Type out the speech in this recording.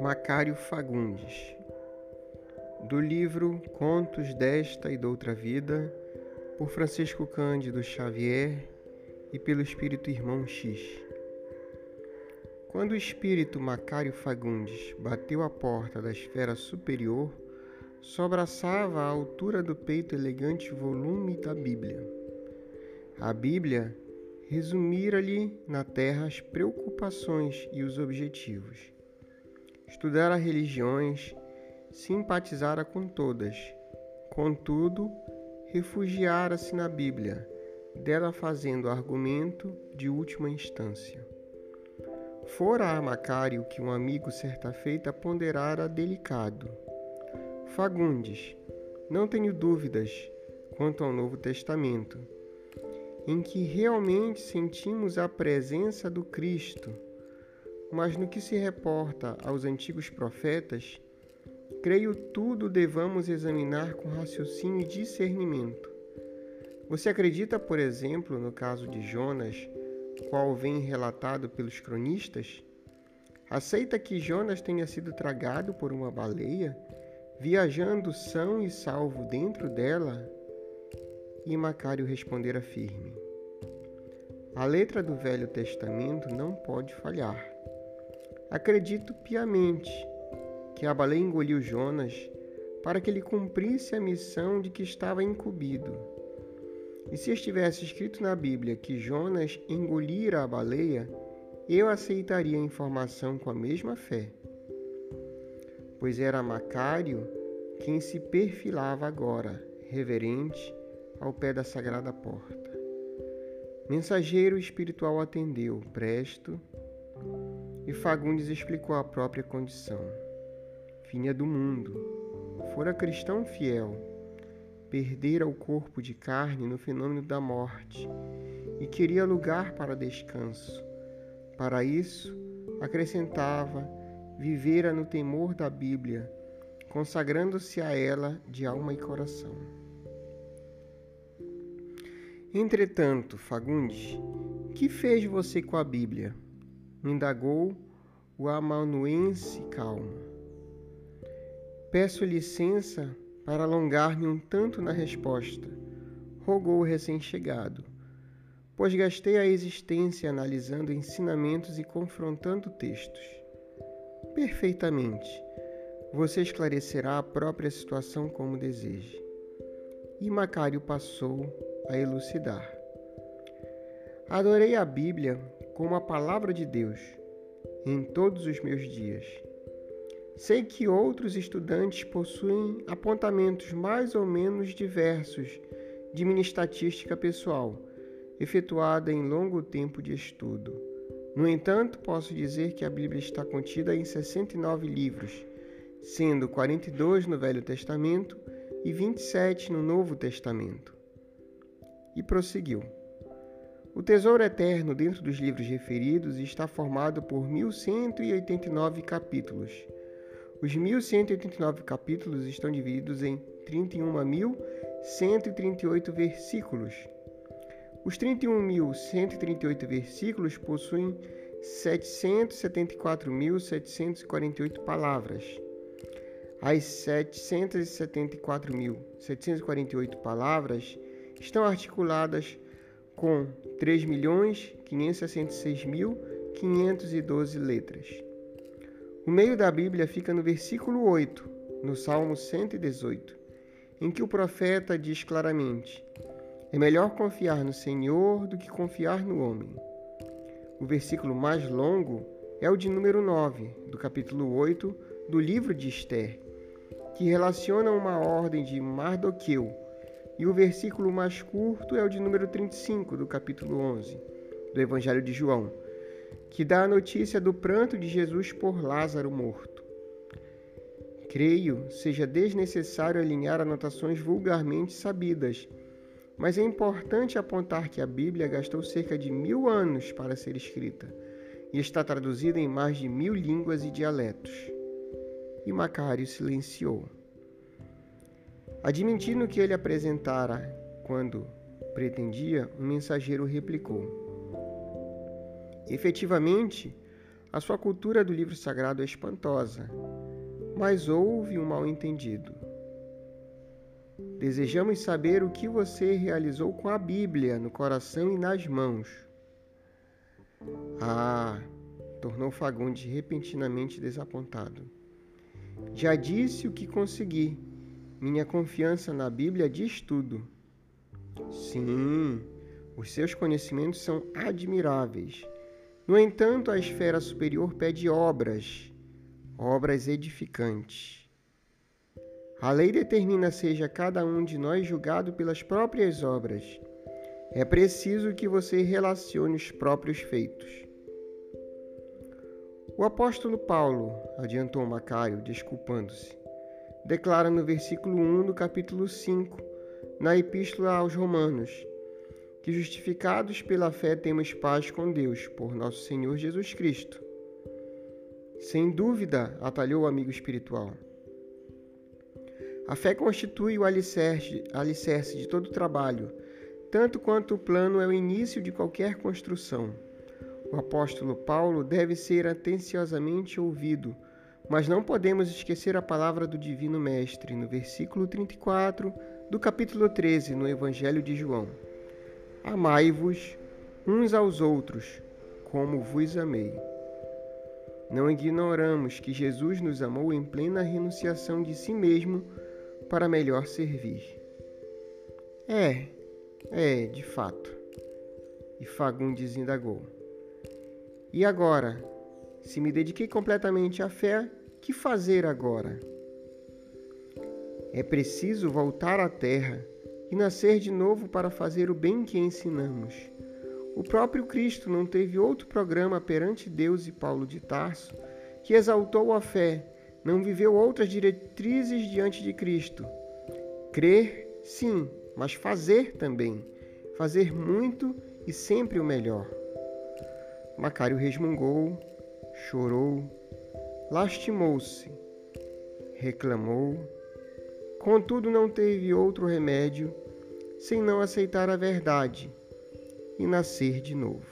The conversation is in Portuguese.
Macário Fagundes, do livro Contos desta e doutra vida, por Francisco Cândido Xavier e pelo espírito irmão X. Quando o espírito Macário Fagundes bateu a porta da esfera superior, sobraçava à altura do peito elegante volume da Bíblia. A Bíblia resumira-lhe na terra as preocupações e os objetivos estudara religiões, simpatizara com todas. Contudo, refugiara-se na Bíblia, dela fazendo argumento de última instância. Fora a Macário que um amigo certa feita ponderara delicado. Fagundes, não tenho dúvidas quanto ao Novo Testamento, em que realmente sentimos a presença do Cristo mas no que se reporta aos antigos profetas, creio tudo devamos examinar com raciocínio e discernimento. Você acredita, por exemplo, no caso de Jonas, qual vem relatado pelos cronistas? Aceita que Jonas tenha sido tragado por uma baleia, viajando são e salvo dentro dela? E Macário respondera firme: A letra do Velho Testamento não pode falhar. Acredito piamente que a baleia engoliu Jonas para que ele cumprisse a missão de que estava incumbido. E se estivesse escrito na Bíblia que Jonas engolira a baleia, eu aceitaria a informação com a mesma fé, pois era Macário quem se perfilava agora, reverente, ao pé da sagrada porta. Mensageiro espiritual atendeu, presto, e Fagundes explicou a própria condição. Vinha do mundo, fora cristão fiel, perdera o corpo de carne no fenômeno da morte e queria lugar para descanso. Para isso, acrescentava, vivera no temor da Bíblia, consagrando-se a ela de alma e coração. Entretanto, Fagundes, que fez você com a Bíblia? indagou o amanuense calmo. Peço licença para alongar-me um tanto na resposta, rogou o recém-chegado, pois gastei a existência analisando ensinamentos e confrontando textos. Perfeitamente. Você esclarecerá a própria situação como deseje. E Macário passou a elucidar. Adorei a Bíblia como a palavra de Deus em todos os meus dias. Sei que outros estudantes possuem apontamentos mais ou menos diversos de minha estatística pessoal, efetuada em longo tempo de estudo. No entanto, posso dizer que a Bíblia está contida em 69 livros, sendo 42 no Velho Testamento e 27 no Novo Testamento. E prosseguiu. O tesouro eterno dentro dos livros referidos está formado por 1189 capítulos. Os 1189 capítulos estão divididos em 31.138 versículos. Os 31.138 versículos possuem 774.748 palavras. As 774.748 palavras estão articuladas com 3.566.512 letras. O meio da Bíblia fica no versículo 8, no Salmo 118, em que o profeta diz claramente: É melhor confiar no Senhor do que confiar no homem. O versículo mais longo é o de número 9, do capítulo 8 do livro de Esther, que relaciona uma ordem de Mardoqueu e o versículo mais curto é o de número 35 do capítulo 11 do Evangelho de João, que dá a notícia do pranto de Jesus por Lázaro morto. Creio seja desnecessário alinhar anotações vulgarmente sabidas, mas é importante apontar que a Bíblia gastou cerca de mil anos para ser escrita e está traduzida em mais de mil línguas e dialetos. E Macário silenciou. Admitindo que ele apresentara quando pretendia, um mensageiro replicou: Efetivamente, a sua cultura do livro sagrado é espantosa, mas houve um mal-entendido. Desejamos saber o que você realizou com a Bíblia no coração e nas mãos. Ah, tornou Fagundes repentinamente desapontado. Já disse o que consegui. Minha confiança na Bíblia diz tudo. Sim, os seus conhecimentos são admiráveis. No entanto, a esfera superior pede obras, obras edificantes. A lei determina seja cada um de nós julgado pelas próprias obras. É preciso que você relacione os próprios feitos. O apóstolo Paulo, adiantou Macário, desculpando-se, declara no versículo 1 do capítulo 5, na Epístola aos Romanos, que justificados pela fé temos paz com Deus, por nosso Senhor Jesus Cristo. Sem dúvida, atalhou o amigo espiritual. A fé constitui o alicerce, alicerce de todo trabalho, tanto quanto o plano é o início de qualquer construção. O apóstolo Paulo deve ser atenciosamente ouvido, mas não podemos esquecer a palavra do Divino Mestre no versículo 34 do capítulo 13 no Evangelho de João. Amai-vos uns aos outros, como vos amei. Não ignoramos que Jesus nos amou em plena renunciação de si mesmo para melhor servir. É, é, de fato. E Fagundes indagou. E agora, se me dediquei completamente à fé, que fazer agora? É preciso voltar à terra e nascer de novo para fazer o bem que ensinamos. O próprio Cristo não teve outro programa perante Deus e Paulo de Tarso, que exaltou a fé, não viveu outras diretrizes diante de Cristo. Crer, sim, mas fazer também. Fazer muito e sempre o melhor. Macário resmungou, chorou, lastimou-se, reclamou, Contudo, não teve outro remédio sem não aceitar a verdade e nascer de novo.